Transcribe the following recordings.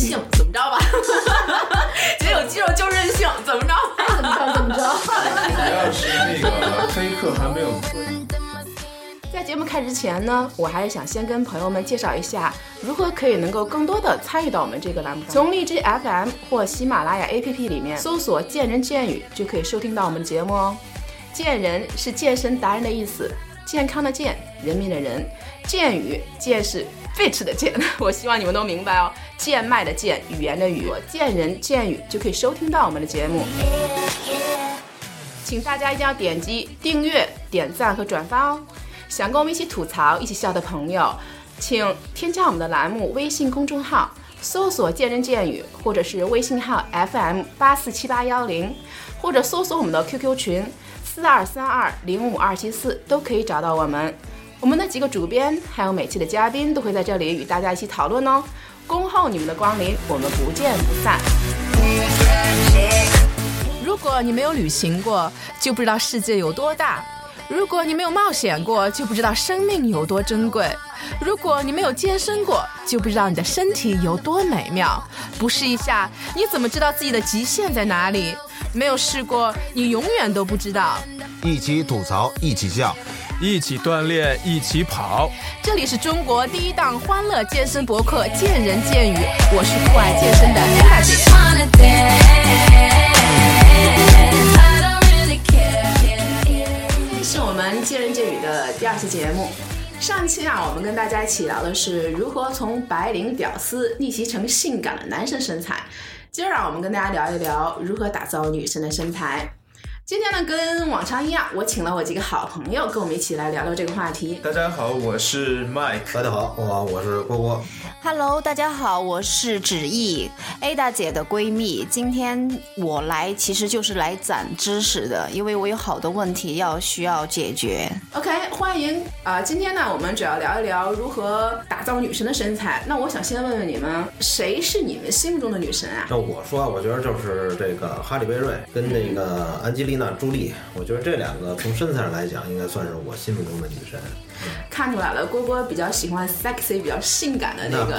性，怎么着吧？姐有肌肉就任性，怎么着？怎么着怎么着？主要是那个黑客还没有在节目开始之前呢，我还是想先跟朋友们介绍一下，如何可以能够更多的参与到我们这个栏目。从荔枝 FM 或喜马拉雅 APP 里面搜索“见人见语”，就可以收听到我们的节目哦。见人是健身达人的意思，健康的健，人民的人。见语，见是 fit 的贱，我希望你们都明白哦。贱卖的贱，语言的语，见人见语就可以收听到我们的节目。请大家一定要点击订阅、点赞和转发哦。想跟我们一起吐槽、一起笑的朋友，请添加我们的栏目微信公众号，搜索“见人见语”，或者是微信号 FM 八四七八幺零，或者搜索我们的 QQ 群四二三二零五二七四，都可以找到我们。我们的几个主编还有每期的嘉宾都会在这里与大家一起讨论哦。恭候你们的光临，我们不见不散。如果你没有旅行过，就不知道世界有多大。如果你没有冒险过，就不知道生命有多珍贵；如果你没有健身过，就不知道你的身体有多美妙。不试一下，你怎么知道自己的极限在哪里？没有试过，你永远都不知道。一起吐槽，一起笑，一起锻炼，一起跑。这里是中国第一档欢乐健身博客《见人见语》，我是酷爱健身的大姐。是我们见人见语的第二期节目。上期啊，我们跟大家一起聊的是如何从白领屌丝逆袭成性感的男生身材。今儿啊，我们跟大家聊一聊如何打造女生的身材。今天呢，跟往常一样，我请了我几个好朋友跟我们一起来聊聊这个话题。大家好，我是 Mike。大家好，我我是郭郭。Hello，大家好，我是芷艺，A 大姐的闺蜜。今天我来其实就是来攒知识的，因为我有好多问题要需要解决。OK，欢迎啊、今天呢，我们主要聊一聊如何打造女神的身材。那我想先问问你们，谁是你们心目中的女神啊？那我说，我觉得就是这个哈利贝瑞跟那个安吉丽娜·朱莉，我觉得这两个从身材上来讲，应该算是我心目中的女神。看出来了，郭郭比较喜欢 sexy、比较性感的那个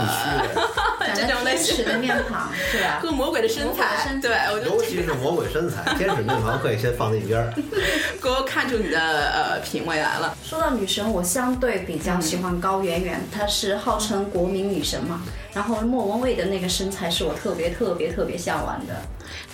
这种类天使型的面庞是吧？和魔鬼的身材。身材对，我觉得尤其是魔鬼身材，天使面庞可以先放在一边儿。郭郭看出你的呃品味来了。说到女神，我相对比较喜欢高圆圆，她是号称国民女神嘛。然后莫文蔚的那个身材是我特别特别特别向往的。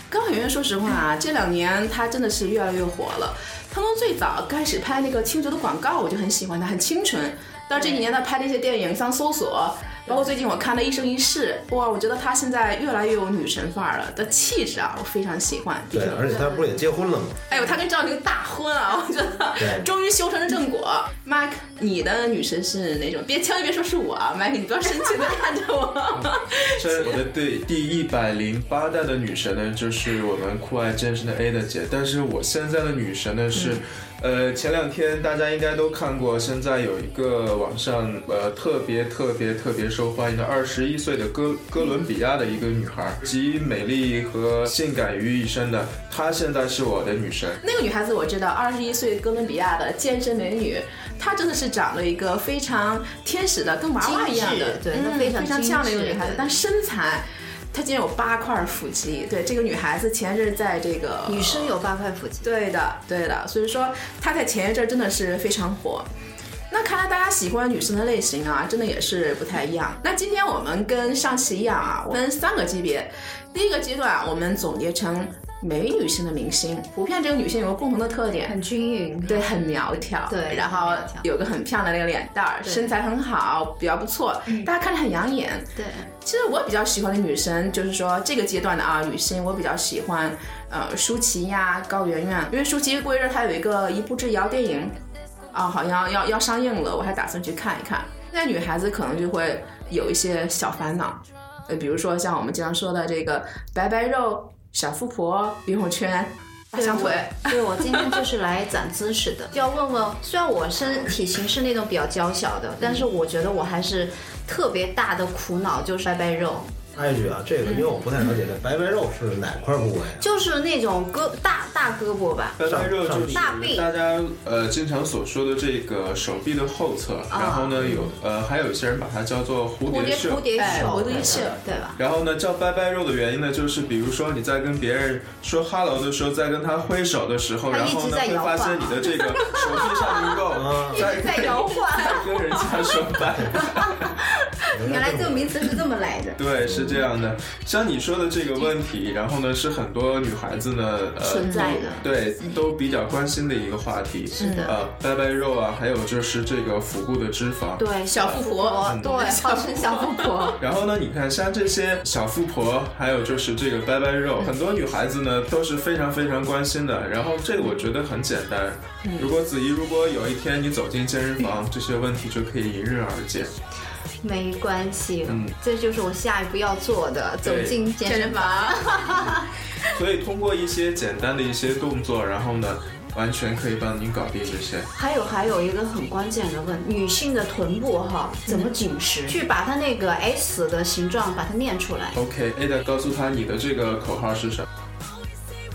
高圆圆，说实话啊，这两年她真的是越来越火了。她从最早开始拍那个清酒的广告，我就很喜欢她，很清纯。到这几年她拍那些电影，像《搜索》，包括最近我看的《一生一世》，哇，我觉得她现在越来越有女神范儿了，的气质啊，我非常喜欢。对，而且她不是也结婚了吗？哎呦，她跟赵丽颖大婚啊，我觉得终于修成了正果。Mike，你的女神是哪种？别千万别说是我啊，Mike，你不要生气的看着我。这我的第第一百零八代的女神呢，就是我们酷爱健身的 A 的姐。但是我现在的女神呢是，呃，前两天大家应该都看过，现在有一个网上呃特别特别特别受欢迎的二十一岁的哥哥伦比亚的一个女孩，集美丽和性感于一身的，她现在是我的女神。那个女孩子我知道，二十一岁哥伦比亚的健身美女，她真的是长了一个非常天使的，跟娃娃一样的，对非常非常漂亮的一个女孩子，但身材。她竟然有八块腹肌，对这个女孩子前一阵在这个女生有八块腹肌，对的，对的，所以说她在前一阵真的是非常火。那看来大家喜欢女生的类型啊，真的也是不太一样。那今天我们跟上期一样啊，分三个级别。第一个阶段，我们总结成美女性的明星，普遍这个女性有个共同的特点，很均匀。对，很苗条，对然后有个很漂亮的那个脸蛋儿，身材很好，比较不错，大家看着很养眼。对，其实我比较喜欢的女生，就是说这个阶段的啊，女星我比较喜欢，呃，舒淇呀、高圆圆，因为舒淇过一阵儿她有一个一步之遥电影，啊，好像要要上映了，我还打算去看一看。现在女孩子可能就会有一些小烦恼，呃，比如说像我们经常说的这个白白肉、小富婆、游泳圈、大象腿。对，我今天就是来长知识的，就 要问问，虽然我身体型是那种比较娇小的，但是我觉得我还是特别大的苦恼，就是拜拜肉。插一句啊，这个因为我不太了解，这白白肉是哪块部位啊？就是那种胳大大胳膊吧，白白肉就是大臂大家呃经常所说的这个手臂的后侧，然后呢有呃还有一些人把它叫做蝴蝴蝶袖蝴。蝶哎手，蝴蝶袖对吧？然后呢，叫拜拜肉的原因呢，就是比如说你在跟别人说 hello 的时候，在跟他挥手的时候，他一直然后呢会在摇晃发现你的这个手臂上的肉 啊在在摇晃。在跟人家说拜拜。原来这个名词是这么来的。对，是这样的。像你说的这个问题，然后呢是很多女孩子呢呃存在的对都比较关心的一个话题。是的呃，拜拜肉啊，还有就是这个腹部的脂肪。对，小富婆对，号称小富婆。然后呢，你看像这些小富婆，还有就是这个拜拜肉，很多女孩子呢都是非常非常关心的。然后这个我觉得很简单，如果子怡，如果有一天你走进健身房，这些问题就可以迎刃而解。没关系，嗯这就是我下一步要做的，走进健身。房。所以通过一些简单的一些动作，然后呢，完全可以帮您搞定这些。还有还有一个很关键的问，女性的臀部哈怎么紧实？去把它那个 S 的形状把它练出来。OK，Ada 告诉他你的这个口号是什么？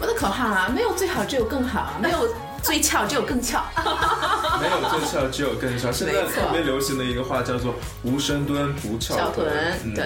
我的口号啊，没有最好，只有更好；没有最翘，只有更翘。没有最翘，只有更翘。现在特别流行的一个话叫做“无深蹲不翘小臀，嗯对，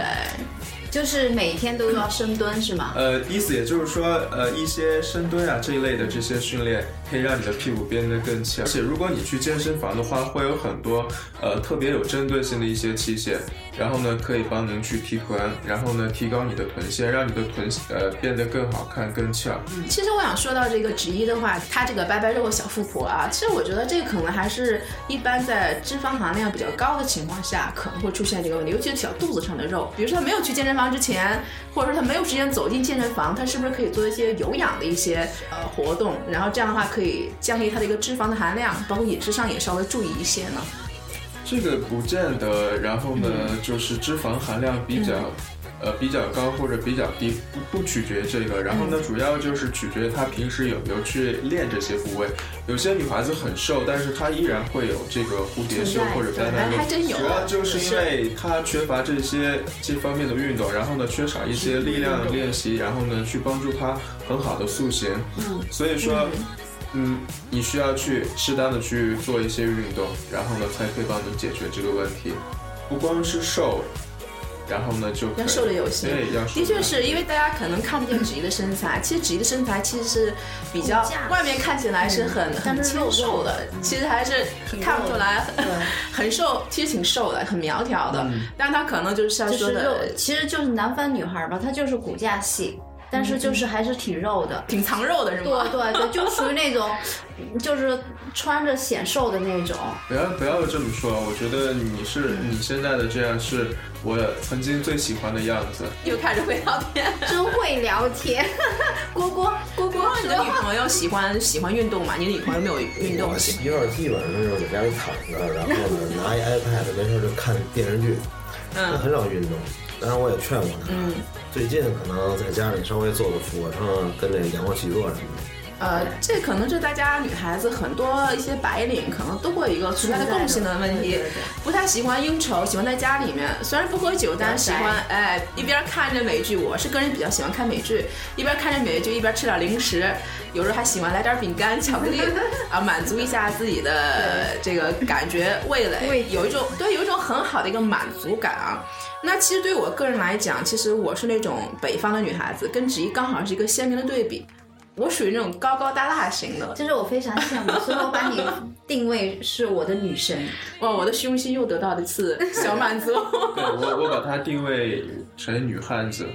就是每天都要深蹲是吗？呃，意思也就是说，呃，一些深蹲啊这一类的这些训练，可以让你的屁股变得更翘。而且如果你去健身房的话，会有很多呃特别有针对性的一些器械，然后呢可以帮您去提臀，然后呢提高你的臀线，让你的臀呃变得更好看、更翘。嗯其实我想说到这个直一的话，它这个拜拜肉小富婆啊，其实我觉得这个可能还是一般在脂肪含量比较高的情况下可能会出现这个问题，尤其是小肚子上的肉。比如说他没有去健身房之前，或者说他没有时间走进健身房，他是不是可以做一些有氧的一些呃活动，然后这样的话可以降低它的一个脂肪的含量，包括饮食上也稍微注意一些呢？这个不见得，然后呢，就是脂肪含量比较。呃，比较高或者比较低，不不取决于这个。然后呢，主要就是取决于她平时有没有去练这些部位。有些女孩子很瘦，但是她依然会有这个蝴蝶袖或者拜拜肉还还。真有主要就是因为她缺乏这些这方面的运动，然后呢，缺少一些力量练习，然后呢，去帮助她很好的塑形。嗯，所以说。嗯，你需要去适当的去做一些运动，然后呢，才可以帮你解决这个问题。不光是瘦，然后呢就要瘦的有型。对，要瘦的确是因为大家可能看不见子怡的身材，其实子怡的身材其实是比较外面看起来是很、很清但是肉瘦的，其实还是看不出来很很瘦，其实挺瘦的，很苗条的，但她可能就是像说就是肉的，其实就是南方女孩吧，她就是骨架细，但是就是还是挺肉的。挺藏肉的是对吗？对对，就属于那种，就是穿着显瘦的那种。不要不要这么说，我觉得你是你现在的这样是我曾经最喜欢的样子。又开始会聊天。真会聊天，郭郭郭郭你的女朋友喜欢喜欢运动吗？你的女朋友没有运动我？媳妇儿基本上就是在家里躺着，然后呢拿一 iPad 没事就看电视剧，她嗯很少运动。当然我也劝过她，最近可能在家里稍微做做俯卧撑，跟这个仰卧起坐什么的。呃，这可能是大家女孩子很多一些白领可能都会有一个存在的共性的问题不太喜欢应酬，喜欢在家里面，虽然不喝酒，但是喜欢哎一边看着美剧。我是个人比较喜欢看美剧，一边看着美剧一边吃点零食，有时候还喜欢来点饼干、巧克力 啊，满足一下自己的这个感觉味蕾，有一种对有一种很好的一个满足感啊。那其实对我个人来讲，其实我是那种北方的女孩子，跟子怡刚好是一个鲜明的对比。我属于那种高高大大型的，就是我非常羡慕，所以我把你定位是我的女神。哇，我的虚荣心又得到了一次小满足。对我我把它定位成女汉子。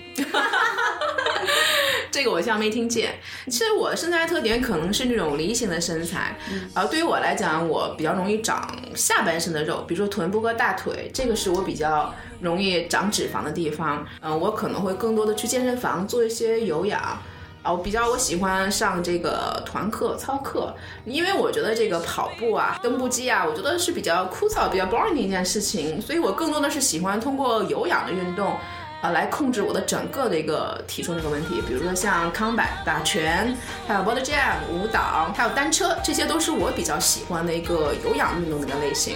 这个我像没听见。其实我的身材特点可能是那种梨形的身材，而、对于我来讲，我比较容易长下半身的肉，比如说臀部和大腿，这个是我比较容易长脂肪的地方。嗯、我可能会更多的去健身房做一些有氧。啊，我比较我喜欢上这个团课、操课，因为我觉得这个跑步啊、登步机啊，我觉得是比较枯燥、比较 boring 的一件事情，所以我更多的是喜欢通过有氧的运动，啊，来控制我的整个的一个体重这个问题。比如说像 combat 打拳，还有 body jam 舞蹈，还有单车，这些都是我比较喜欢的一个有氧运动的一个类型。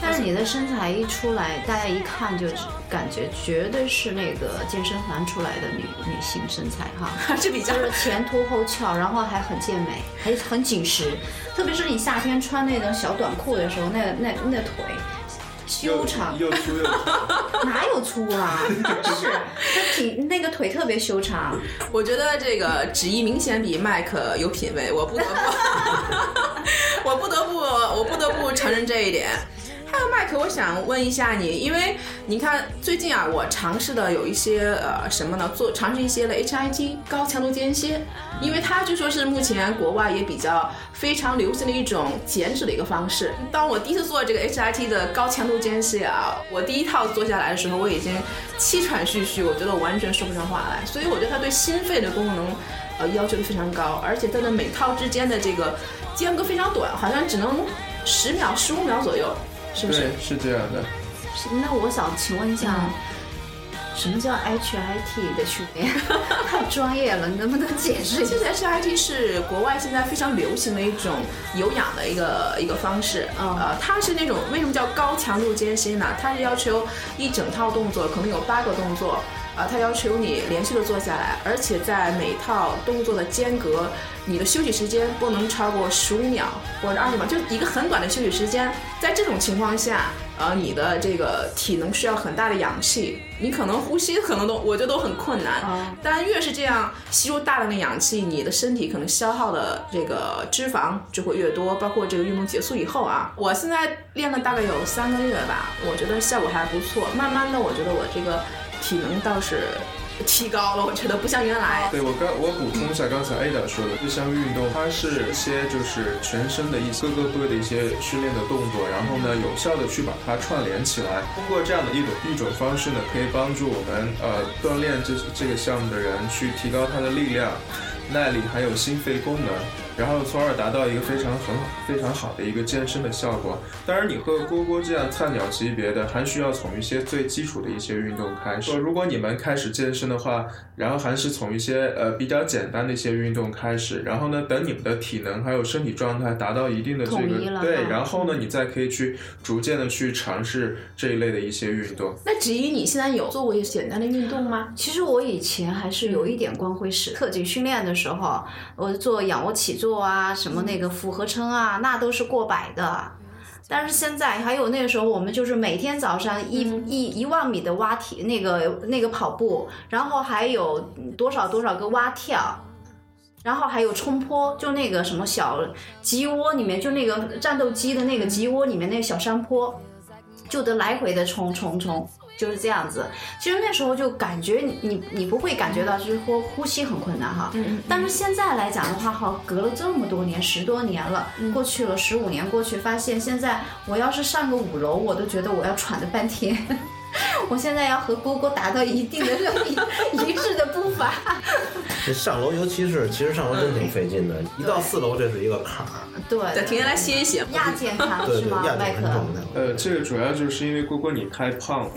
但是你的身材一出来，大家一看就知感觉绝对是那个健身房出来的女女性身材哈，是比较就是前凸后翘，然后还很健美，还很紧实。特别是你夏天穿那种小短裤的时候，那那那腿修长，又粗又长。哪有粗啊？是，他挺那个腿特别修长。我觉得这个旨意明显比麦克有品位，我不得不，我不得不，我不得不承认这一点。还有麦克，我想问一下你，因为你看最近啊，我尝试的有一些呃什么呢？做尝试一些的 HIT 高强度间歇，因为它据说是目前国外也比较非常流行的一种减脂的一个方式。当我第一次做这个 HIT 的高强度间歇啊，我第一套做下来的时候，我已经气喘吁吁，我觉得我完全说不上话来。所以我觉得它对心肺的功能呃要求非常高，而且它的每套之间的这个间隔非常短，好像只能十秒、十五秒左右。是不是？对，是这样的。是那我想请问一下，什么叫 HIT 的训练？太专业了，你能不能解释一下其？实 HIT 是国外现在非常流行的一种有氧的一个一个方式，嗯呃，它是那种为什么叫高强度间歇呢？它是要求一整套动作，可能有八个动作，啊、它要求你连续的做下来，而且在每套动作的间隔，你的休息时间不能超过十五秒或者二十秒，就一个很短的休息时间。在这种情况下，呃，你的这个体能需要很大的氧气，你可能呼吸可能都我觉得都很困难。啊但越是这样吸入大量的氧气，你的身体可能消耗的这个脂肪就会越多。包括这个运动结束以后啊，我现在练了大概有三个月吧，我觉得效果还不错。慢慢的，我觉得我这个体能倒是提高了，我觉得不像原来。对我刚我补充一下刚才 Ada 说的这项运动，它是些就是全身的一些各个部位的一些训练的动作，然后呢有效的去把它串联起来。通过这样的一种一种方式呢，可以帮助我们呃锻炼这这个项目的人去提高他的力量、耐力还有心肺功能。然后从而达到一个非常很好、非常好的一个健身的效果。当然，你和蝈蝈这样菜鸟级别的，还需要从一些最基础的一些运动开始。如果你们开始健身的话，然后还是从一些呃比较简单的一些运动开始，然后呢，等你们的体能还有身体状态达到一定的这统一了个对，然后呢，你再可以去逐渐的去尝试这一类的一些运动。那至于你现在有做过一些简单的运动吗？其实我以前还是有一点光辉史。特警训练的时候，我做仰卧起坐啊，什么那个俯卧撑啊，那都是过百的。但是现在还有那个时候，我们就是每天早上一、一一万米的蛙体，那个那个跑步，然后还有多少多少个蛙跳，然后还有冲坡，就那个什么小鸡窝里面，就那个战斗机的那个鸡窝里面那个小山坡，就得来回的冲冲冲，就是这样子。其实那时候就感觉你你你不会感觉到就是呼呼吸很困难哈，嗯但是现在来讲的话，哈，隔了这么多年，十多年了，过去了十五年过去，发现现在我要是上个五楼，我都觉得我要喘的半天。我现在要和蝈蝈达到一定的一 一致的步伐。这上楼，尤其是其实上楼真挺费劲的，一到四楼这是一个坎儿。对，对，停下来歇一歇。亚健康是吗，亚麦克？健康状态。呃，这个主要就是因为蝈蝈你太胖了。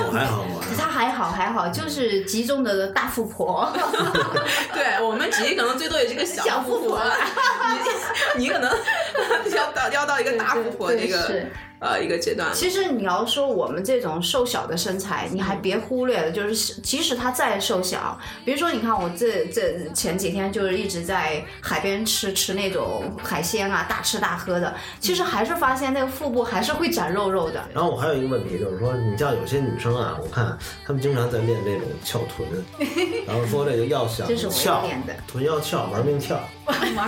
我还好，我还好。他还好还好，就是集中的大富婆。对我们只可能最多也是个小小富婆了，你你可能要到要到一个大富婆对这个是呃一个阶段。其实你要说我们这种瘦小的身材，你还别忽略了，就是即使他再瘦小，比如说你看我这这前几天就是一直在海边吃吃那种海鲜啊，大吃大喝的，其实还是发现那个腹部还是会长肉肉的。然后我还有一个问题，就是说，你像有些女生啊，我看她们经常在练那种翘臀，然后说这个要想这是我翘要练的，臀要翘，玩命跳，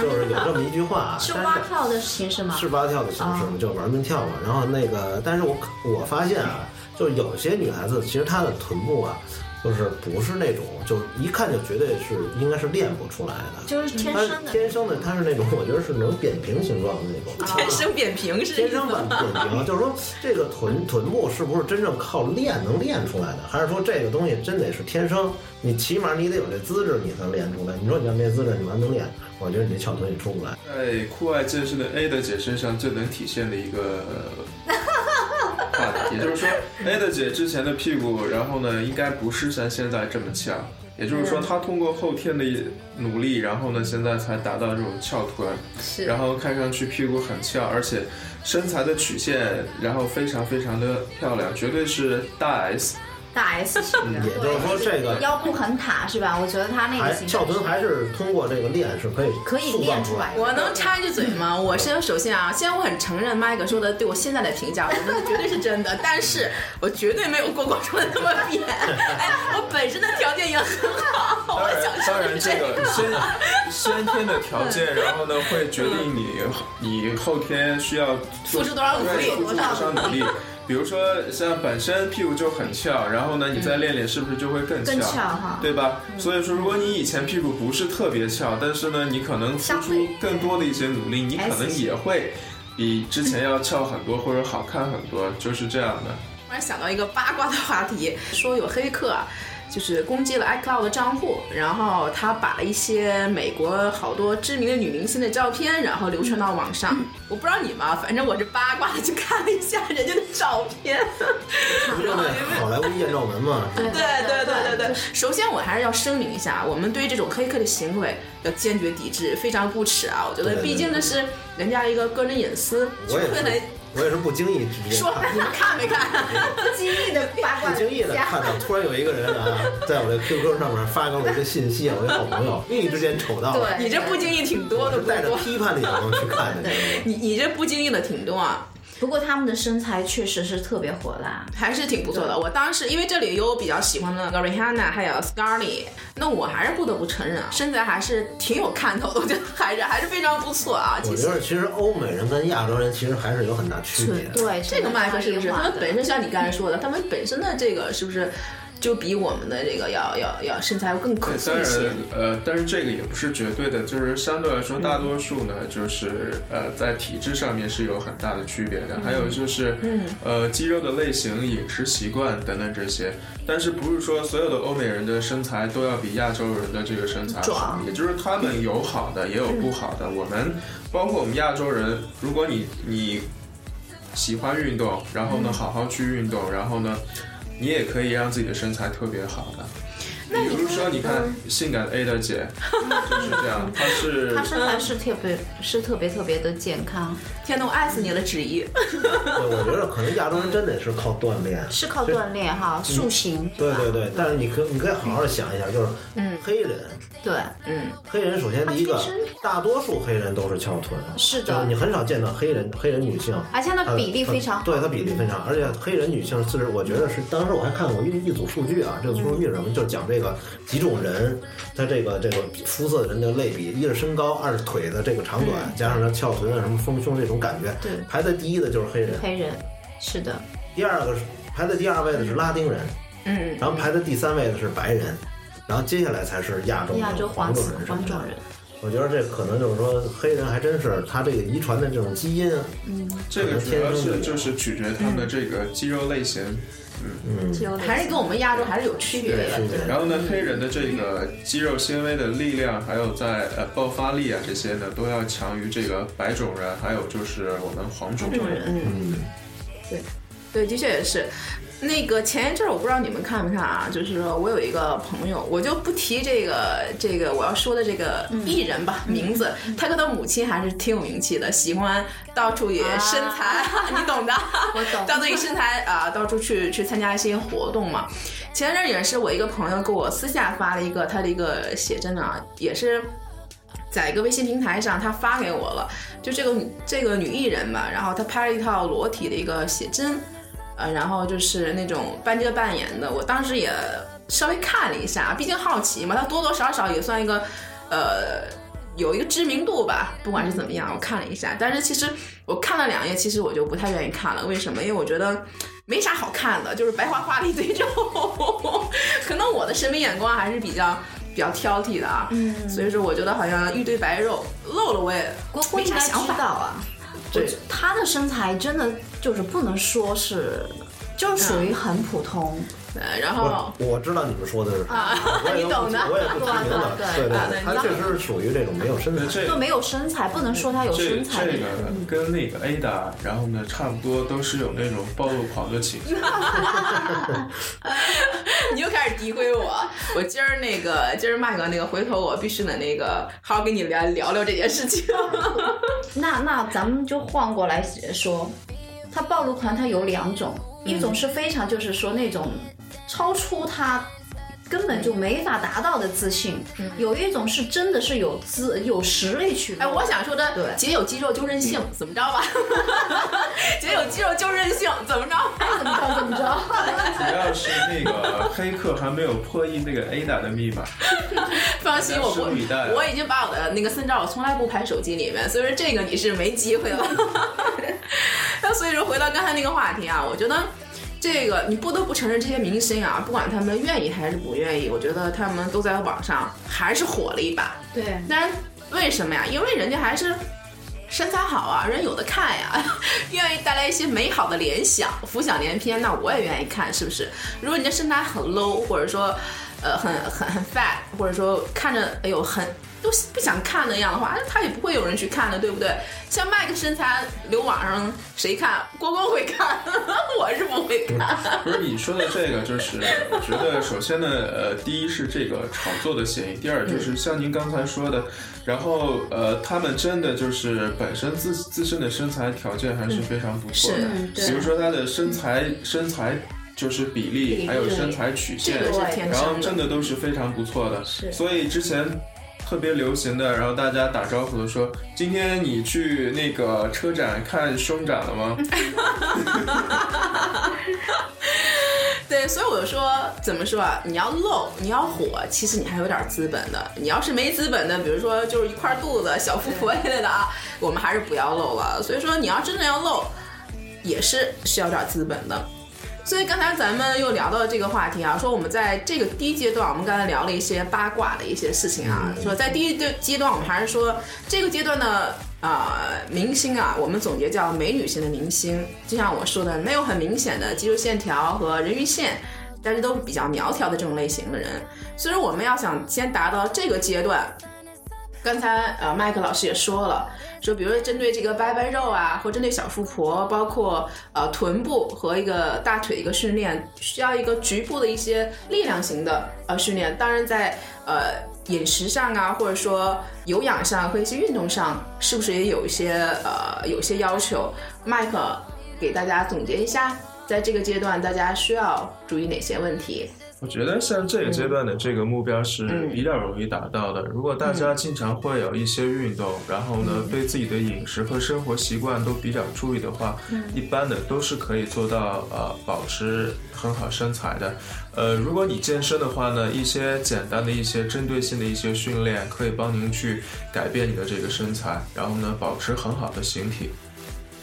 就是有这么一句话啊。是但蛙跳的形式吗？是蛙跳的形式嘛，就是玩命跳嘛。然后那个，但是我我发现啊，就是有些女孩子其实她的臀部啊，就是不是那种，就一看就绝对是应该是练不出来的。就是天生的。天生的，她是那种，我觉得是能扁平形状的那种。天生扁平是天生扁扁平，就是说这个臀臀部是不是真正靠练能练出来的，还是说这个东西真得是天生？你起码你得有这资质，你才能练出来。你说你要没资质，你完能练，我觉得你这翘臀也出不来。在酷爱健身的 A 的姐身上最能体现的一个。也就是说，Ada 姐之前的屁股，然后呢，应该不是像现在这么翘。也就是说，她通过后天的努力，然后呢，现在才达到这种翘臀，是然后看上去屁股很翘，而且身材的曲线，然后非常非常的漂亮，绝对是大 S。大 S 型的，也就是说这个腰部很塔是吧？我觉得他那还个型翘臀还是通过这个练是可以可以练出来的。我能插一句嘴吗？我先首先啊，虽然我很承认麦克说的对我现在的评价，我觉得绝对是真的，但是我绝对没有郭郭说的那么扁。哎，我本身的条件也很好，当然我想，当然，这个先 先天的条件，然后呢，会决定你你后天需要付出多少努力对付出多少努力。比如说，像本身屁股就很翘，然后呢，你再练练，是不是就会更翘？更翘哈对吧？所以说，如果你以前屁股不是特别翘，但是呢，你可能付出更多的一些努力，你可能也会比之前要翘很多或者好看很多，就是这样的。突然想到一个八卦的话题，说有黑客啊，就是攻击了 iCloud 的账户，然后他把了一些美国好多知名的女明星的照片，然后流传到网上。我不知道你们啊，反正我是八卦的去看了一下人家的照片。不就那好莱坞艳照门嘛？对对对对对对，首先我还是要声明一下，我们对于这种黑客的行为要坚决抵制，非常不耻啊！我觉得，毕竟这是人家一个个人隐私，我也不能是，我也是不经意之间说你们看没看？不经意的 八卦不经意的看到，突然有一个人啊，在我的 QQ 上面发给我一个信息，我一好朋友无意之间瞅到了，对你这不经意挺多的，带着批判的眼光去看的。你你这不经意的挺多啊。不过他们的身材确实是特别火辣，还是挺不错的。我当时因为这里有我比较喜欢的 Rihanna，还有 Scarlett，那我还是不得不承认啊，身材还是挺有看头的，我觉得还是还是非常不错啊。其实我觉得其实欧美人跟亚洲人其实还是有很大区别的。对这个麦克是不是？他们本身像你刚才嗯说的，他们本身的这个是不是就比我们的这个要要要身材要更可对，当塑一些然？，呃，但是这个也不是绝对的，就是相对来说，大多数呢，就是呃，在体质上面是有很大的区别的。还有就是，嗯呃，肌肉的类型、饮食习惯等等这些。但是不是说所有的欧美人的身材都要比亚洲人的这个身材好壮？也就是他们有好的，也有不好的。我们包括我们亚洲人，如果你你喜欢运动，然后呢，好好去运动，然后呢，你也可以让自己的身材特别好的。比如说，你看性感的 Ada 姐就是这样，她是 她身材是特别是特别特别的健康，天呐，我爱死你了，子怡！对，我觉得可能亚洲人真得是靠锻炼。是靠锻炼哈，塑形。对对对，但是你可你可以好好想一下，就是嗯黑人，对，嗯，黑人首先第一个大多数黑人都是翘臀，是的。就是你很少见到黑人黑人女性，而且它她比例非常。对，她比例非常，而且黑人女性是我觉得是当时我还看过一一组数据啊，这个数据是什么？就是讲这个几种人，他这个这个肤色的人的类比，一是身高，二是腿的这个长短，加上他翘臀啊什么丰胸这种感觉，对。排在第一的就是黑人，黑人，是的，第二个是排在第二位的是拉丁人，嗯，然后排在第三位的是白人，然后接下来才是亚洲亚洲黄黄种种人黄种人。我觉得这可能就是说黑人还真是他这个遗传的这种基因，嗯这个主要是就是取决他们的这个肌肉类型。嗯嗯，还是跟我们亚洲还是有区别的。对然后呢，黑人的这个肌肉纤维的力量，还有在呃爆发力啊这些呢，都要强于这个白种人，还有就是我们黄种人。嗯，对，对，的确也是。那个前一阵儿我不知道你们看没看啊，就是说我有一个朋友，我就不提这个这个我要说的这个艺人吧，名字，他跟他母亲还是挺有名气的，喜欢到处以身材，你懂的，我懂。到处以身材啊，到处去去参加一些活动嘛。前一阵儿也是我一个朋友给我私下发了一个他的一个写真啊，也是。在一个微信平台上，他发给我了，就这个这个女艺人吧，然后她拍了一套裸体的一个写真，呃，然后就是那种半遮半掩的，我当时也稍微看了一下，毕竟好奇嘛，他多多少少也算一个，呃，有一个知名度吧，不管是怎么样，我看了一下，但是其实我看了两页，其实我就不太愿意看了，为什么？因为我觉得没啥好看的，就是白花花的一堆肉，可能我的审美眼光还是比较。比较挑剔的啊，嗯，所以说我觉得好像一堆白肉露了，我也没郭郭应该啥想法。知道啊，对他的身材真的就是不能说是就是属于很普通。对，然后我我知道你们说的是啥，我也 你懂的我也不提名了。对对对对他确实是属于这种没有身材。这就没有身材，不能说他有身材的这人。个跟那个 Ada，然后呢，差不多都是有那种暴露狂的倾向。你又开始诋毁我。我今儿那个今儿麦克那个，回头我必须得那个好好跟你聊聊聊这件事情。那那咱们就换过来说，他暴露狂他有两种，一种是非常就是说那种超出他。根本就没法达到的自信，有一种是真的是有资有实力去。哎，我想说的，对姐 有肌肉就任性，怎么着吧？姐有肌肉就任性，怎么着？怎么着怎么着？主要是那个黑客还没有破译那个 Ada 的密码。放心，我拭目以待啊不，我已经把我的那个森照我从来不拍手机里面，所以说这个你是没机会了。那 所以说回到刚才那个话题啊，我觉得。这个你不得不承认，这些明星啊，不管他们愿意还是不愿意，我觉得他们都在网上还是火了一把。对，但为什么呀？因为人家还是身材好啊，人有的看呀，愿意带来一些美好的联想，浮想联翩，那我也愿意看，是不是？如果你的身材很 low，或者说呃很很很 fat，或者说看着哎呦很都不想看那样的话，那他也不会有人去看的，对不对？像麦克身材留网上谁看？郭光会看，我是不会看。不是你说的这个，就是我觉得首先呢，呃，第一是这个炒作的嫌疑，第二就是像您刚才说的，然后呃，他们真的就是本身自自身的身材条件还是非常不错的，嗯比如说他的身材身材就是比例，还有身材曲线，然后。真的都是非常不错的，所以之前。特别流行的，然后大家打招呼的说：“今天你去那个车展看胸展了吗？” 对，所以我就说，怎么说啊？你要露，你要火，其实你还有点资本的。你要是没资本的，比如说就是一块肚子、小富婆 一类的啊，我们还是不要露了。所以说，你要真的要露，也是需要点资本的。所以刚才咱们又聊到这个话题啊，说我们在这个第一阶段，我们刚才聊了一些八卦的一些事情啊，说在第一阶阶段，我们还是说这个阶段的啊、明星啊，我们总结叫美女型的明星，就像我说的，没有很明显的肌肉线条和人鱼线，但是都是比较苗条的这种类型的人。所以说我们要想先达到这个阶段，刚才呃麦克老师也说了，说比如说针对这个拜拜肉啊，或针对小富婆，包括呃臀部和一个大腿一个训练，需要一个局部的一些力量型的呃训练。当然在呃饮食上啊，或者说有氧上和一些运动上，是不是也有一些呃有些要求？麦克给大家总结一下，在这个阶段大家需要注意哪些问题？我觉得像这个阶段的这个目标是比较容易达到的。如果大家经常会有一些运动，然后呢对自己的饮食和生活习惯都比较注意的话，一般的都是可以做到呃保持很好身材的。呃，如果你健身的话呢，一些简单的一些针对性的一些训练可以帮您去改变你的这个身材，然后呢保持很好的形体。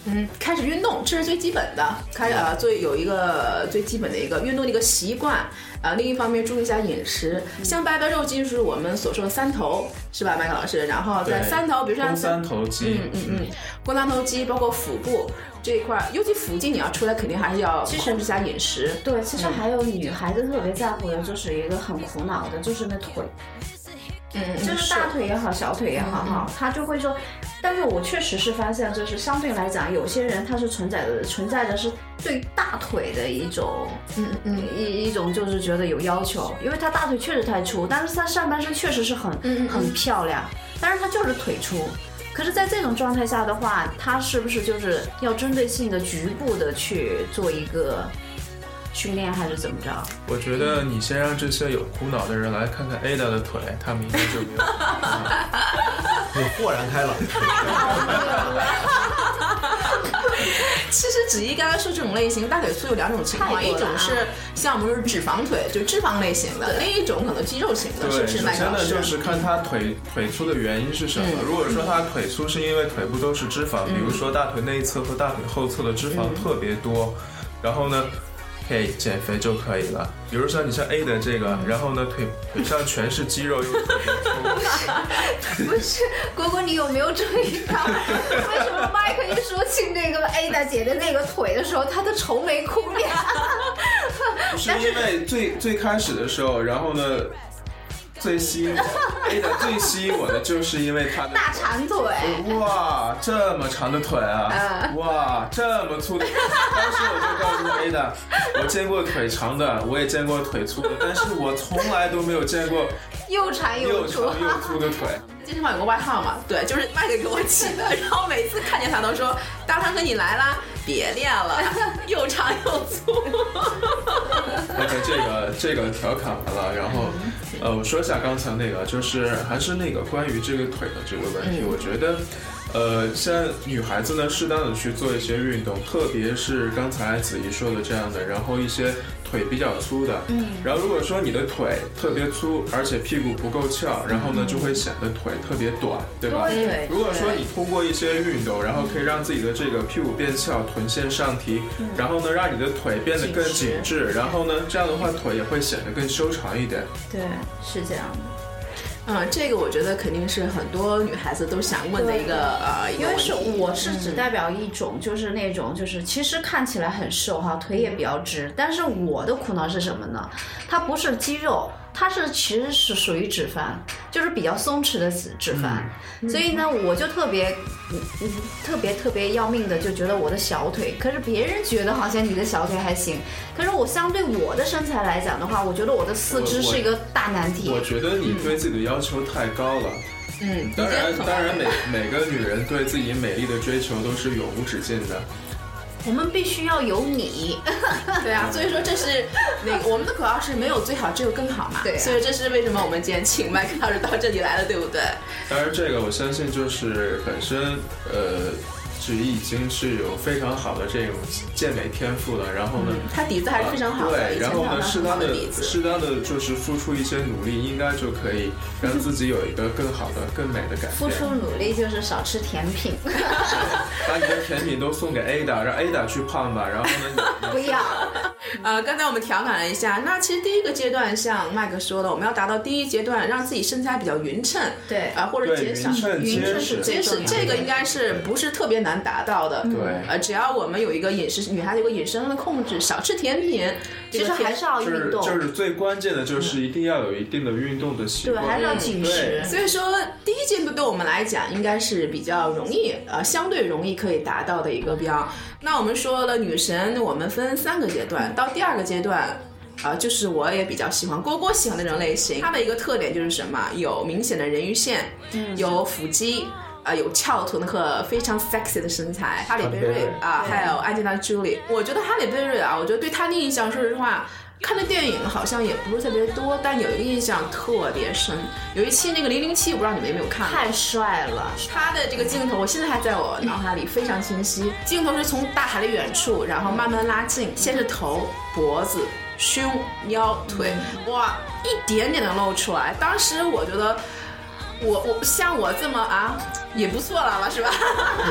嗯，开始运动，这是最基本的。开呃，最有一个最基本的一个运动的一个习惯。啊，另一方面注意一下饮食，像白白肉肌就是我们所说的三头，是吧，麦克老师？然后在三头，比如说像三头肌，嗯嗯嗯，肱三头肌，包括腹部这一块儿，尤其腹肌你要出来，肯定还是要控制一下饮食。对，其实还有女孩子特别在乎的，就是一个很苦恼的，就是那腿，嗯，就是大腿也好，小腿也好哈，他就会说，但是我确实是发现，就是相对来讲，有些人他是存在的，存在的是对大腿的一种，嗯嗯一一种就是觉得有要求，因为他大腿确实太粗，但是他上半身确实是很很漂亮，但是他就是腿粗。可是，在这种状态下的话，他是不是就是要针对性的、局部的去做一个训练，还是怎么着？我觉得你先让这些有苦恼的人来看看 Ada 的腿，他们应该就没有。你豁然开朗。其实子怡刚才说这种类型，大腿粗有两种情况，一种是像我们说脂肪腿，就脂肪类型的；另一种可能肌肉型的，是对，不是首先？就是看他腿腿粗的原因是什么。嗯如果说他腿粗是因为腿部都是脂肪，比如说大腿内侧和大腿后侧的脂肪特别多，然后呢，可以减肥就可以了。比如说你像 A 的这个，然后呢腿腿上全是肌肉不是，果果，你有没有注意到，为什么麦克一说起那个 Ada 姐的那个腿的时候，她都愁眉苦脸？不是因为最最开始的时候，然后呢。最吸引我 A 的最吸引我的，就是因为他的大长腿。哇，这么长的腿啊！哇，这么粗的腿。当时我就告诉 A 的，我见过腿长的，我也见过腿粗的，但是我从来都没有见过又长又粗。长又粗的腿。健身房有个外号嘛，对，就是麦克给我起的。然后每次看见他都说：“大堂哥你来啦，别练了，又长又粗。” OK，这个这个调侃完了，然后呃，我说一下刚才那个，就是还是那个关于这个腿的这个问题，我觉得。呃，像女孩子呢，适当的去做一些运动，特别是刚才子怡说的这样的，然后一些腿比较粗的，嗯，然后如果说你的腿特别粗，而且屁股不够翘，然后呢就会显得腿特别短，对吧？对。如果说你通过一些运动，然后可以让自己的这个屁股变翘，臀线上提，然后呢让你的腿变得更紧致，然后呢这样的话腿也会显得更修长一点。对，是这样的。嗯，这个我觉得肯定是很多女孩子都想问的一个呃，因为是我是只代表一种，就是那种就是其实看起来很瘦哈，腿也比较直，但是我的苦恼是什么呢？它不是肌肉。它是其实是属于脂肪，就是比较松弛的脂脂肪，所以呢，我就特别，嗯嗯，特别特别要命的，就觉得我的小腿，可是别人觉得好像你的小腿还行，可是我相对我的身材来讲的话，我觉得我的四肢是一个大难题。我觉得你对自己的要求太高了。嗯，当然，当然，每每个女人对自己美丽的追求都是永无止境的。我们必须要有你，对啊，所以说这是那个我们的口号是没有最好，只有更好嘛。对，所以这是为什么我们今天请麦克老师到这里来了，对不对？当然，这个我相信就是本身呃。是已经是有非常好的这种健美天赋了，然后呢，他底子还是非常好的，对，然后呢，适当的适当的就是付出一些努力，应该就可以让自己有一个更好的、更美的感觉。付出努力就是少吃甜品，把你的甜品都送给 Ada，让 Ada 去胖吧，然后呢，不要。呃，刚才我们调侃了一下，那其实第一个阶段像麦克说的，我们要达到第一阶段，让自己身材比较匀称，对，啊，或者减少匀称是结实，这个应该是不是特别难达到的？对，呃，只要我们有一个饮食，女孩子有个饮食上的控制，少吃甜品，其实还是要运动，就是最关键的就是一定要有一定的运动的习惯，对，还是要紧实。所以说，第一阶段对我们来讲应该是比较容易，呃，相对容易可以达到的一个标。那我们说了女神，我们分三个阶段，到第二个阶段，啊，就是我也比较喜欢郭郭喜欢的这种类型。它的一个特点就是什么？有明显的人鱼线，有腹肌，啊，有翘臀和非常 sexy 的身材。哈利贝瑞啊，还有安吉拉朱莉。我觉得哈利贝瑞啊，我觉得对他的印象，说实话。看的电影好像也不是特别多，但有一个印象特别深。有一期那个零零七，我不知道你们有没有看。太帅了，他的这个镜头，我现在还在我脑海里非常清晰。镜头是从大海的远处，然后慢慢拉近，先是头、脖子、胸、腰、腿，哇，一点点的露出来。当时我觉得，我我像我这么啊。也不错了了是吧？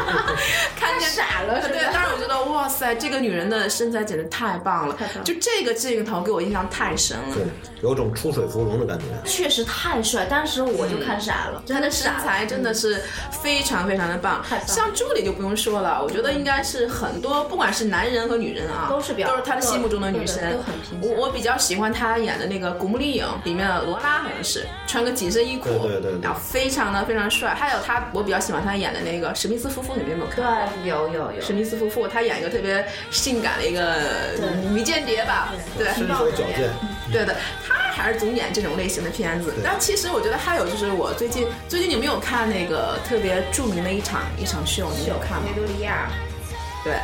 看见傻了是，对。当时我觉得哇塞，这个女人的身材简直太棒了，就这个镜头给我印象太深了，对，有种出水芙蓉的感觉。确实太帅，当时我就看傻了，她的身材真的是非常非常的棒。像助理就不用说了，我觉得应该是很多不管是男人和女人啊，都是都是他的心目中的女神。我我比较喜欢她演的那个《古墓丽影》里面的罗拉，好像是穿个紧身衣裤，对对对，然后非常的非常帅。还有他，我比较。喜欢他演的那个史密斯夫妇，你们有没有看？对，有有有。史密斯夫妇，他演一个特别性感的一个女间谍吧？对，身手矫健。对的，他还是总演这种类型的片子。但其实我觉得还有就是，我最近最近有没有看那个特别著名的一场一场秀？你有看吗？维多利亚。对，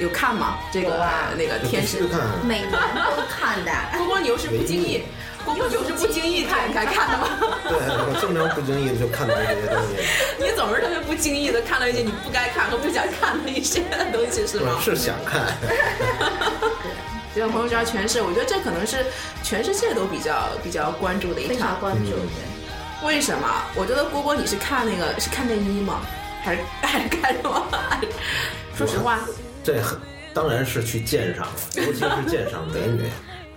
有看吗？这个那个天使，每年都看的。不过你又是不经意。公公就是不经意看才看的吗？对，我经常不经意的就看到这些东西。你总是特别不经意的看到一些你不该看和不想看的一些东西，是吗？是想看。对，就像朋友圈全是，我觉得这可能是全世界都比较比较关注的一场关注。为什么？我觉得郭郭你是看那个是看内衣吗？还是还是看什么？说实话，这很。当然是去鉴赏了，尤其是鉴赏美女，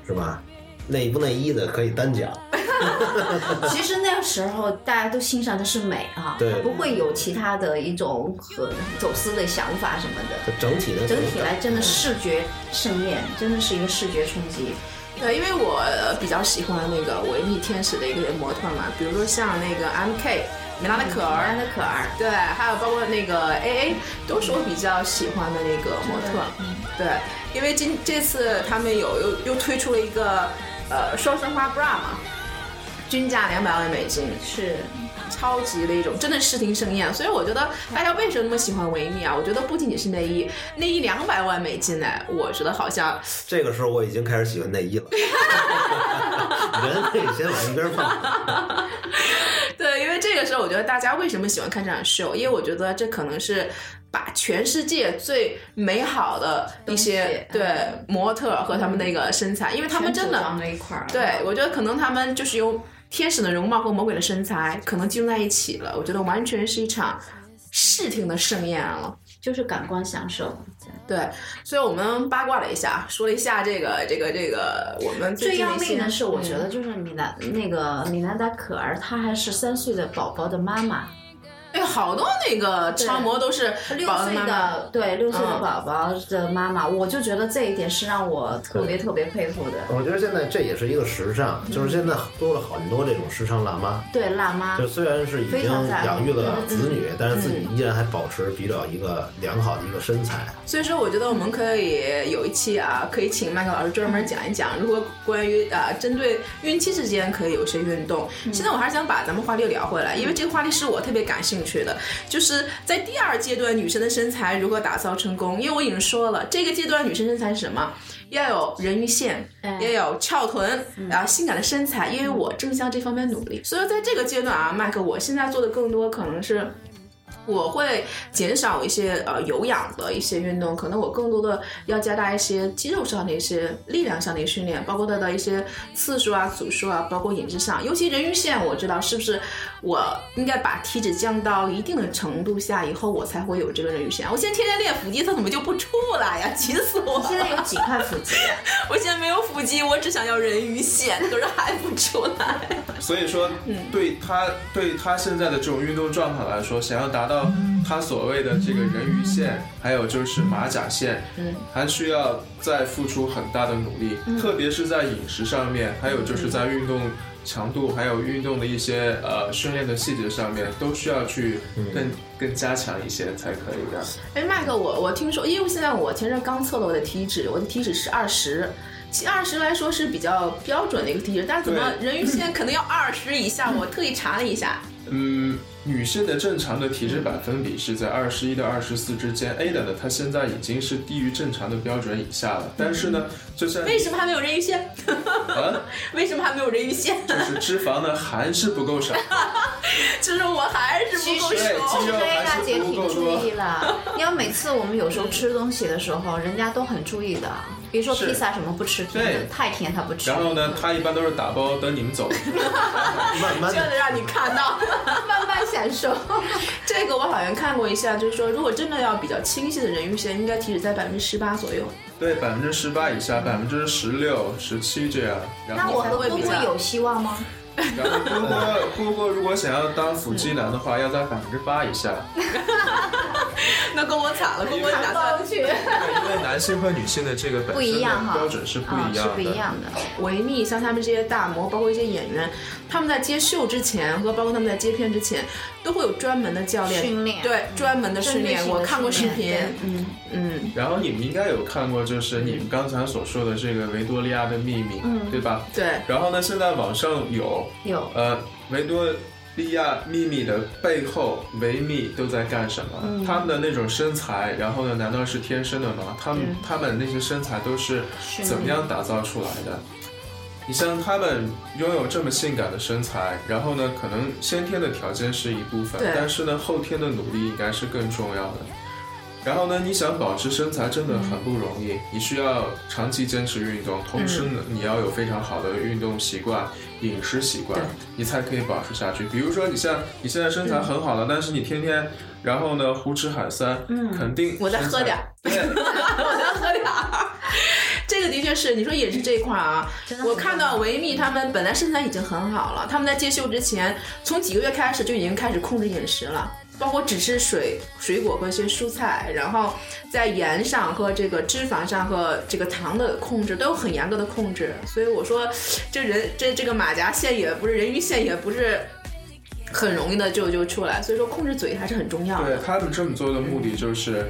是吧？内不内衣的可以单讲。其实那个时候大家都欣赏的是美啊，对不会有其他的一种很走私的想法什么的。整体的整体来真的视觉盛宴，真的是一个视觉冲击。对，因为我呃比较喜欢那个维密天使的一个模特嘛，比如说像那个 M K 米拉的可儿，安的可儿，对，还有包括那个 A A，都是我比较喜欢的那个模特。对，因为今这次他们有又又推出了一个呃双生花 bra 嘛，均价两百万美金，是。超级的一种，真的视听盛宴。所以我觉得大家为什么那么喜欢维密啊？我觉得不仅仅是内衣，内衣两百万美金呢，我觉得好像这个时候我已经开始喜欢内衣了，人可以先往一边放。对，因为这个时候我觉得大家为什么喜欢看这场秀？因为我觉得这可能是把全世界最美好的一些对模特和他们那个身材，因为他们真的一块儿。对，我觉得可能他们就是用天使的容貌和魔鬼的身材可能集中在一起了。我觉得完全是一场视听的盛宴了。就是感官享受。对，所以我们八卦了一下，说了一下这个这个这个我们最要命的是，我嗯觉得就是米兰那个米兰达可儿，她还是三岁的宝宝的妈妈，好多那个超模都是六岁的对六岁的嗯。宝宝的妈妈，我就觉得这一点是让我特别特别佩服的。我觉得现在这也是一个时尚，就是现在多了很多这种时尚辣妈。对辣妈。就，虽然是已经养育了子女，但是自己嗯依然还保持比较一个良好的一个身材。所以说，我觉得我们可以有一期啊，可以请麦克老师专门讲一讲，如果关于啊针对孕期之间可以有些运动。现在我还是想把咱们话题聊回来，因为这个话题是我特别感兴趣的，就是在第二阶段女生的身材如何打造成功。因为我已经说了，这个阶段女生身材是什么？要有人鱼线，哎要有翘臀，然后性感的身材。因为我正向这方面努力，所以在这个阶段啊，麦克，我现在做的更多可能是。我会减少一些呃有氧的一些运动，可能我更多的要加大一些肌肉上的一些力量上的一些训练，包括它的一些次数啊、组数啊，包括饮食上，尤其人鱼线，我知道是不是我应该把体脂降到一定的程度下以后，我才会有这个人鱼线。我现在天天练腹肌，它怎么就不出来呀？急死我了！现在有几块腹肌？我现在没有腹肌，我只想要人鱼线，可是还不出来。所以说，对他对他现在的这种运动状态来说，想要达到他所谓的这个人鱼线，还有就是马甲线，嗯，还需要再付出很大的努力，特别是在饮食上面，还有就是在运动强度，还有运动的一些呃训练的细节上面，都需要去更、更加强一些才可以的。哎，麦克，我我听说，因为现在我前阵刚测了我的体脂，我的体脂是二十。其实二十来说是比较标准的一个体脂，但是怎么人鱼线可能要二十以下？我特意查了一下，嗯，女性的正常的体脂百分比是在二十一到二十四之间，A 的呢，它现在已经是低于正常的标准以下了。但是呢，就像为什么还没有人鱼线？啊，为什么还没有人鱼线？就是脂肪呢还是不够少。就是我还是不够对肌熟。肉其实 A 大姐还是不挺注够多意了，因为每次我们有时候吃东西的时候，人家都很注意的。比如说披萨什么不吃甜的对，太甜他不吃。然后呢，他一般都是打包等你们走。慢慢的，就得让你看到，慢慢享受。这个我好像看过一下，就是说，如果真的要比较清晰的人鱼线，应该体脂在百分之十八左右。对，百分之十八以下，百分之十六、十七这样。然后，那我和会比较姑姑有希望吗？然后姑姑姑姑如果想要当腹肌男的话，要在百分之八以下。那跟我惨了，跟我打算去。因为男性和女性的这个本不一样哈，标准是不啊一样的。是不一样的。维密，像他们这些大模，包括一些演员，他们在接秀之前和包括他们在接片之前，都会有专门的教练训练对专门的训练。我看过视频，嗯嗯，然后你们应该有看过，就是你们刚才所说的这个维多利亚的秘密，嗯对吧？对，然后呢，现在网上有有呃维多利亚秘密的背后，维密都在干什么？嗯他们的那种身材，然后呢，难道是天生的吗？他们、嗯他们那些身材都是怎么样打造出来的？你像他们拥有这么性感的身材，然后呢，可能先天的条件是一部分，但是呢，后天的努力应该是更重要的。然后呢，你想保持身材真的很不容易，你需要长期坚持运动，同时呢，你要有非常好的运动习惯、饮食习惯，你才可以保持下去。比如说，你像你现在身材很好了，但是你天天然后呢胡吃海塞，嗯肯定我再喝点儿对，我再喝点儿。这个的确是，你说饮食这一块儿啊我看到维密他们本来身材已经很好了，他们在接秀之前，从几个月开始就已经开始控制饮食了。包括只吃水、水果和一些蔬菜，然后在盐上和这个脂肪上和这个糖的控制都有很严格的控制。所以我说，这人这这个马甲线也不是人鱼线，也不是很容易的就就出来。所以说，控制嘴还是很重要的。对他们这么做的目的就是，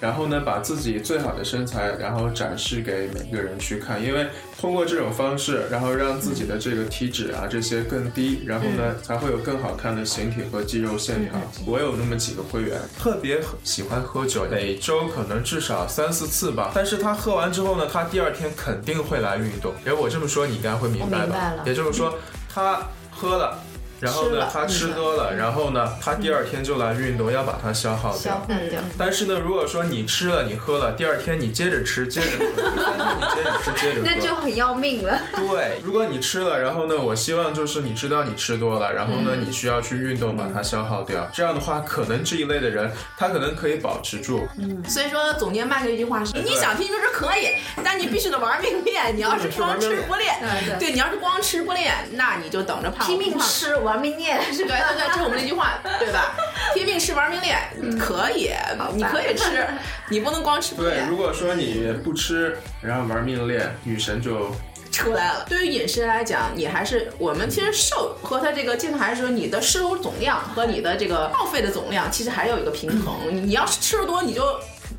然后呢，把自己最好的身材，然后展示给每个人去看，因为通过这种方式，然后让自己的这个体脂啊这些更低，然后呢，才会有更好看的形体和肌肉线条。我有那么几个会员，特别喜欢喝酒，每周可能至少三四次吧。但是他喝完之后呢，他第二天肯定会来运动。因为我这么说，你应该会明白吧我明白了？也就是说，他喝了。然后，呢他吃多了，然后呢，他第二天就来运动，要把它消耗掉。消化掉。但是呢，如果说你吃了，你喝了，第二天你接着吃，接着喝，第三天你接着吃，接着喝。那就很要命了。对，如果你吃了，然后呢，我希望就是你知道你吃多了，然后呢，你需要去运动把它消耗掉。这样的话，可能这一类的人，他可能可以保持住。所以说，总结麦克一句话是：你想拼就是可以，但你必须得玩命练。你要是光吃不练，对对，你要是光吃不练，那你就等着胖。拼命胖吃，玩命练，是吧？对对对，这是我们那句话，对吧？拼命吃，玩命练，可以，你可以吃，你不能光吃不对，练。如果说你不吃，然后玩命练，女神就 出来了。对于饮食来讲，你还是我们其实瘦和它这个健康还是说你的摄入总量和你的这个耗费的总量，其实还是有一个平衡。你你要是吃的多，你就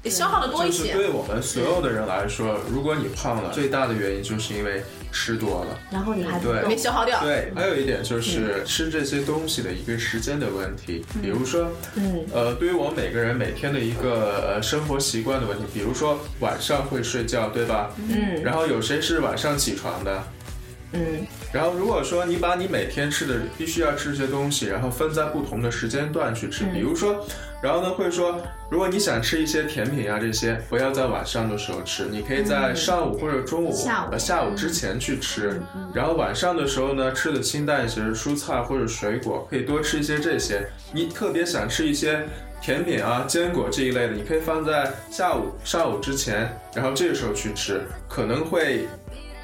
消耗的多一就是些。对我们所有的人来说，如果你胖了，最大的原因就是因为吃多了。然后你还不对没消耗掉。对，还有一点就是吃这些东西的一个时间的问题，比如说，嗯，呃，对于我们每个人每天的一个呃生活习惯的问题，比如说晚上会睡觉，对吧？嗯然后有谁是晚上起床的？嗯，然后如果说你把你每天吃的必须要吃这些东西，然后分在不同的时间段去吃，比如说，然后呢会说，如果你想吃一些甜品啊这些，不要在晚上的时候吃，你可以在上午或者中午、下午。呃下午之前去吃，然后晚上的时候呢吃的清淡一些，蔬菜或者水果，可以多吃一些这些。你特别想吃一些。甜品啊、坚果这一类的，你可以放在下午、上午之前，然后这个时候去吃，可能会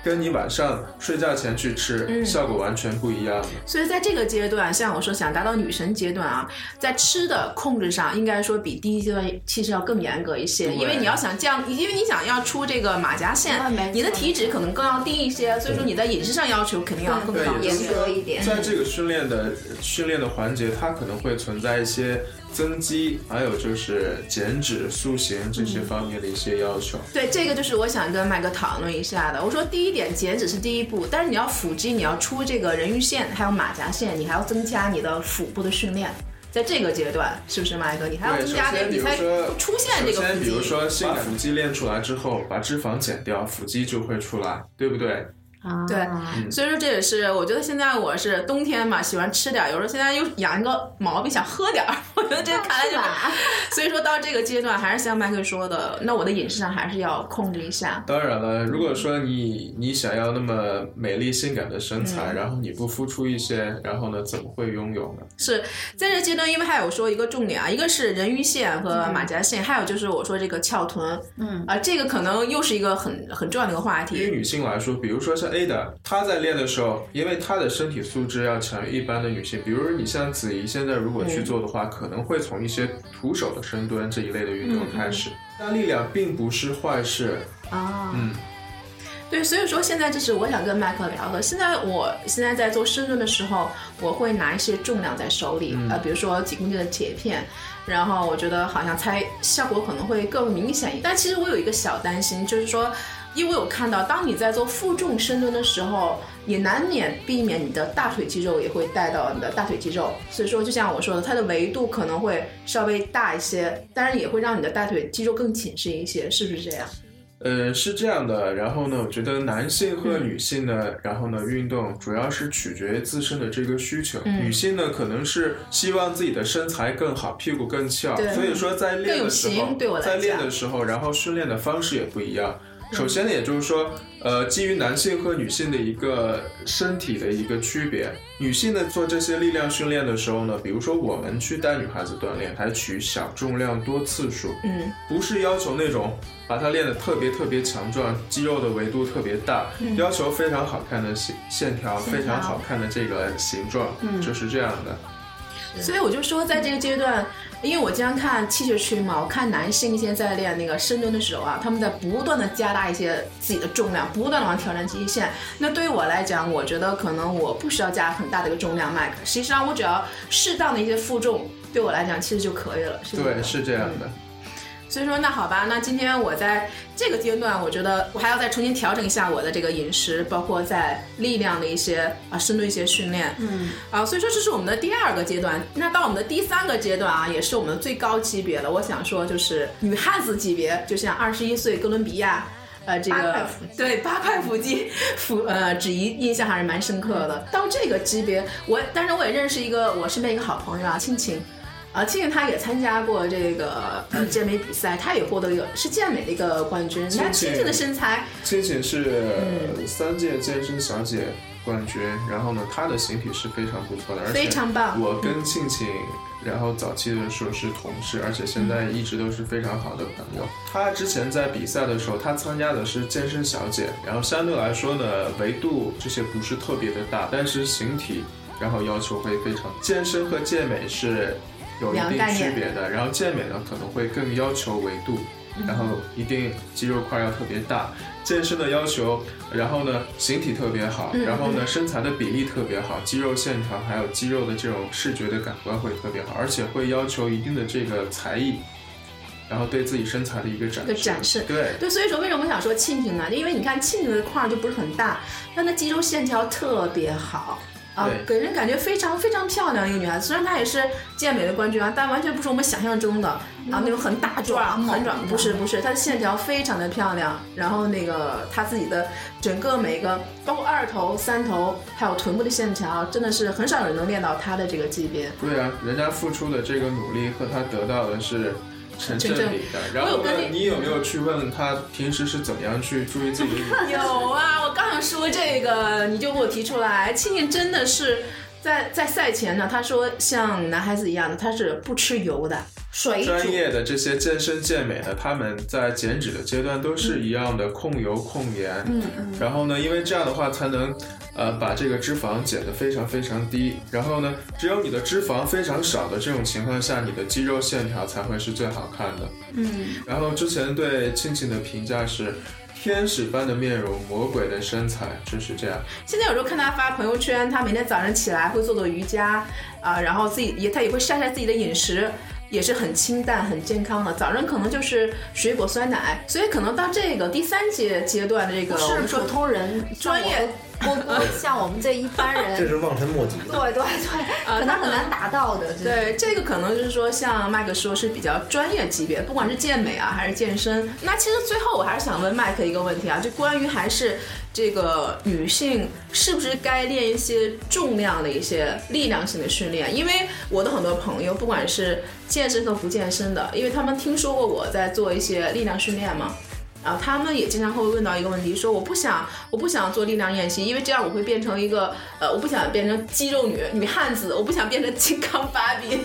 跟你晚上睡觉前去吃、嗯效果完全不一样。所以在这个阶段，像我说想达到女神阶段啊，在吃的控制上，应该说比第一阶段其实要更严格一些，因为你要想降，因为你想要出这个马甲线你的体脂可能更要低一些，所以说你在饮食上要求肯定要更高严。格一点。在这个训练的训练的环节，它可能会存在一些增肌，还有就是减脂、塑形这些方面的一些要求。对，这个就是我想跟麦哥讨论一下的。我说第一点，减脂是第一步，但是你要腹肌，你要出这个人鱼线，还有马甲线，你还要增加你的腹部的训练。在这个阶段，是不是麦哥？你还要增加你才出现这个腹首先比如。说性感腹肌练出来之后，把脂肪减掉，腹肌就会出来，对不对？啊对所以说这也是，我觉得现在我是冬天嘛，喜欢吃点儿，有时候现在又养一个毛病，想喝点儿。我觉得这看来就是 所以说到这个阶段，还是像麦克说的，那我的饮食上还是要控制一下。当然了，如果说你你想要那么美丽性感的身材，然后你不付出一些，然后呢，怎么会拥有呢？是在这阶段，因为还有说一个重点啊，一个是人鱼线和马甲线，还有就是我说这个翘臀，嗯啊，这个可能又是一个很很重要的一个话题。对于女性来说，比如说像 Ada，她在练的时候，因为她的身体素质要强于一般的女性，比如你像子怡现在如果去做的话，可能会从一些徒手的深蹲这一类的运动开始。但力量并不是坏事，啊，嗯，对，所以说现在这是我想跟麦克聊的。现在我现在在做深蹲的时候，我会拿一些重量在手里，呃，比如说几公斤的铁片，然后我觉得好像才效果可能会更明显。但其实我有一个小担心，就是说，因为我有看到，当你在做负重深蹲的时候，你难免避免你的大腿肌肉也会带到你的大腿肌肉，所以说就像我说的，它的维度可能会稍微大一些，当然也会让你的大腿肌肉更紧实一些，是不是这样？呃，是这样的。然后呢，我觉得男性和女性呢，然后呢，运动主要是取决于自身的这个需求。嗯女性呢，可能是希望自己的身材更好，屁股更翘，对所以说在练的时候在练的时候，然后训练的方式也不一样。首先呢，也就是说，呃，基于男性和女性的一个身体的一个区别，女性呢做这些力量训练的时候呢，比如说我们去带女孩子锻炼，采取小重量多次数，嗯，不是要求那种把它练得特别特别强壮，肌肉的维度特别大，要求非常好看的线线条，非常好看的这个形状，就是这样的。所以我就说，在这个阶段，因为我经常看器械区嘛，我看男性一些在练那个深蹲的时候啊，他们在不断的加大一些自己的重量，不断的往挑战极限。那对于我来讲，我觉得可能我不需要加很大的一个重量麦克，实际上我只要适当的一些负重，对我来讲其实就可以了。是对，是这样的。所以说，那好吧，那今天我在这个阶段，我觉得我还要再重新调整一下我的这个饮食，包括在力量的一些啊深度一些训练，嗯，啊，所以说这是我们的第二个阶段。那到我们的第三个阶段啊，也是我们的最高级别了。我想说，就是女汉子级别，就像二十一岁哥伦比亚。呃，这个对八块腹肌，腹呃，芷怡印象还是蛮深刻的。到这个级别，我但是我也认识一个我身边一个好朋友啊，庆庆，啊，庆庆他也参加过这个呃健美比赛，他也获得一个是健美的一个冠军。那庆庆的身材，庆庆是三届健身小姐冠军，然后呢，她的形体是非常不错的，而且非常棒我跟庆庆，然后早期的时候是同事，而且现在一直都是非常好的朋友。她之前在比赛的时候，她参加的是健身小姐，然后相对来说呢，维度这些不是特别的大，但是形体然后要求会非常。健身和健美是有一定区别的，然后健美呢可能会更要求维度。然后一定肌肉块要特别大，健身的要求，然后呢形体特别好，然后呢身材的比例特别好，肌肉线条还有肌肉的这种视觉的感官会特别好，而且会要求一定的这个才艺，然后对自己身材的一个展个展示对，对，所以说为什么我想说庆庆呢？因为你看庆庆的块儿就不是很大，但她肌肉线条特别好。啊，给人感觉非常非常漂亮一个女孩子。虽然她也是健美的冠军啊，但完全不是我们想象中的啊那种很大壮、很壮，不是不是，她的线条非常的漂亮。然后那个她自己的整个每个，包括二头、三头，还有臀部的线条，真的是很少有人能练到她的这个级别。对啊，人家付出的这个努力和她得到的是成正比的。然后你你有没有去问他平时是怎么样去注意自己的？有啊，我刚想说这个，你就给我提出来。庆庆真的是在在赛前呢，他说像男孩子一样的，他是不吃油的，水煮。专业的这些健身健美的，他们在减脂的阶段都是一样的，控油控盐。嗯嗯。然后呢，因为这样的话才能，呃，把这个脂肪减得非常非常低。然后呢，只有你的脂肪非常少的这种情况下，你的肌肉线条才会是最好看的。嗯，然后之前对庆庆的评价是。天使般的面容，魔鬼的身材，就是这样。现在有时候看他发朋友圈，他每天早上起来会做做瑜伽啊、然后自己也他也会晒晒自己的饮食。也是很清淡、很健康的，早上可能就是水果酸奶，所以可能到这个第三阶阶段的这个我是普通人专业，不不 像我们这一般人，这是望尘莫及。对对对，可能很难达到的对，这个可能就是说，像麦克说是比较专业级别，不管是健美啊还是健身。那其实最后我还是想问麦克一个问题啊，就关于还是这个女性是不是该练一些重量的一些力量性的训练？因为我的很多朋友，不管是健身和不健身的，因为他们听说过我在做一些力量训练嘛。啊，他们也经常会问到一个问题，说我不想，我不想做力量练习，因为这样我会变成一个，呃，我不想变成肌肉女女汉子，我不想变成金刚芭比，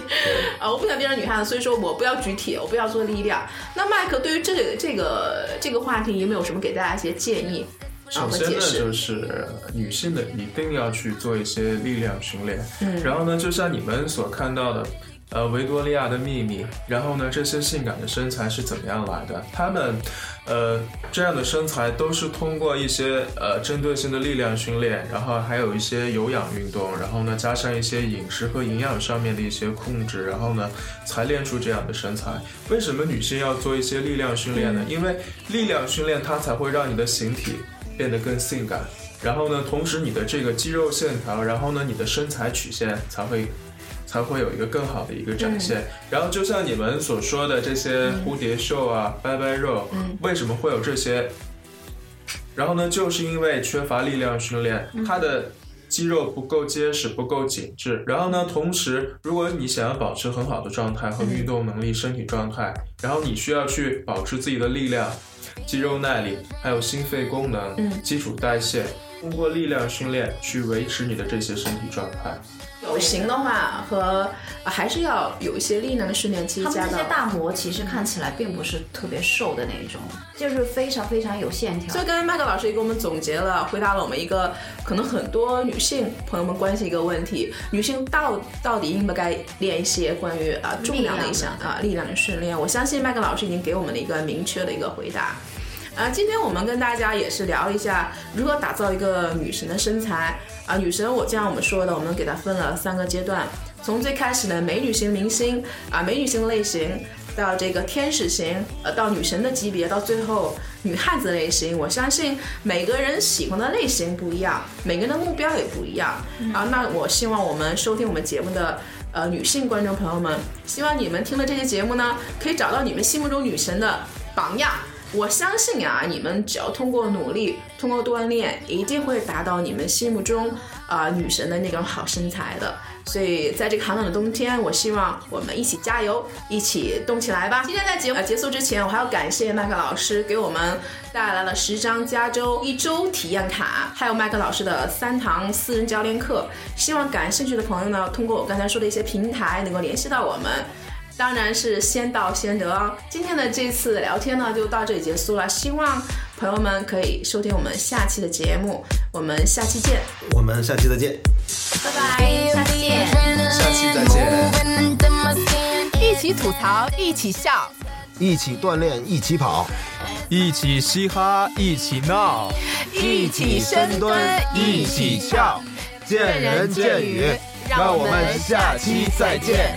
啊，我不想变成女汉子，所以说我不要举铁，我不要做力量。那麦克对于这个这个这个话题有没有什么给大家一些建议首先呢？就是女性的一定要去做一些力量训练。嗯，然后呢，就像你们所看到的，呃，维多利亚的秘密，然后呢，这些性感的身材是怎么样来的？她们，呃，这样的身材都是通过一些呃针对性的力量训练，然后还有一些有氧运动，然后呢，加上一些饮食和营养上面的一些控制，然后呢，才练出这样的身材。为什么女性要做一些力量训练呢？因为力量训练它才会让你的形体变得更性感，然后呢，同时你的这个肌肉线条，然后呢，你的身材曲线才会才会有一个更好的一个展现。嗯然后就像你们所说的这些蝴蝶袖啊、拜拜肉，嗯为什么会有这些？然后呢，就是因为缺乏力量训练，嗯它的肌肉不够结实，不够紧致。然后呢，同时，如果你想要保持很好的状态和运动能力、身体状态，然后你需要去保持自己的力量、肌肉耐力，还有心肺功能、嗯基础代谢，通过力量训练去维持你的这些身体状态。有型的话和、呃还是要有一些力量的训练，其实加到他们这些大模其实看起来并不是特别瘦的那种，就是非常非常有线条所。以刚才麦克老师也给我们总结了，回答了我们一个可能很多女性朋友们关心一个问题：女性到到底应不该练一些关于啊、重量的一项啊力量的训练？我相信麦克老师已经给我们了一个明确的一个回答。啊，今天我们跟大家也是聊一下如何打造一个女神的身材啊。女神，我就像我们说的，我们给它分了三个阶段，从最开始的美女型明星啊，美女型类型，到这个天使型，呃，到女神的级别，到最后女汉子类型。我相信每个人喜欢的类型不一样，每个人的目标也不一样、啊。那我希望我们收听我们节目的。呃，女性观众朋友们，希望你们听了这期节目呢，可以找到你们心目中女神的榜样。我相信啊，你们只要通过努力，通过锻炼，一定会达到你们心目中啊、女神的那种好身材的。所以在这个寒冷的冬天，我希望我们一起加油，一起动起来吧！今天在节目呃结束之前，我还要感谢麦克老师给我们带来了十张加州一周体验卡，还有麦克老师的三堂私人教练课。希望感兴趣的朋友呢，通过我刚才说的一些平台，能够联系到我们。当然是先到先得哦。今天的这次聊天呢，就到这里结束了。希望朋友们可以收听我们下期的节目，我们下期见。我们下期再见。拜拜，下期见。下期再见。一起吐槽，一起笑，一起锻炼，一起跑，一起嘻哈，一起闹，一起深蹲，一起跳，见仁见语。让我们下期再见。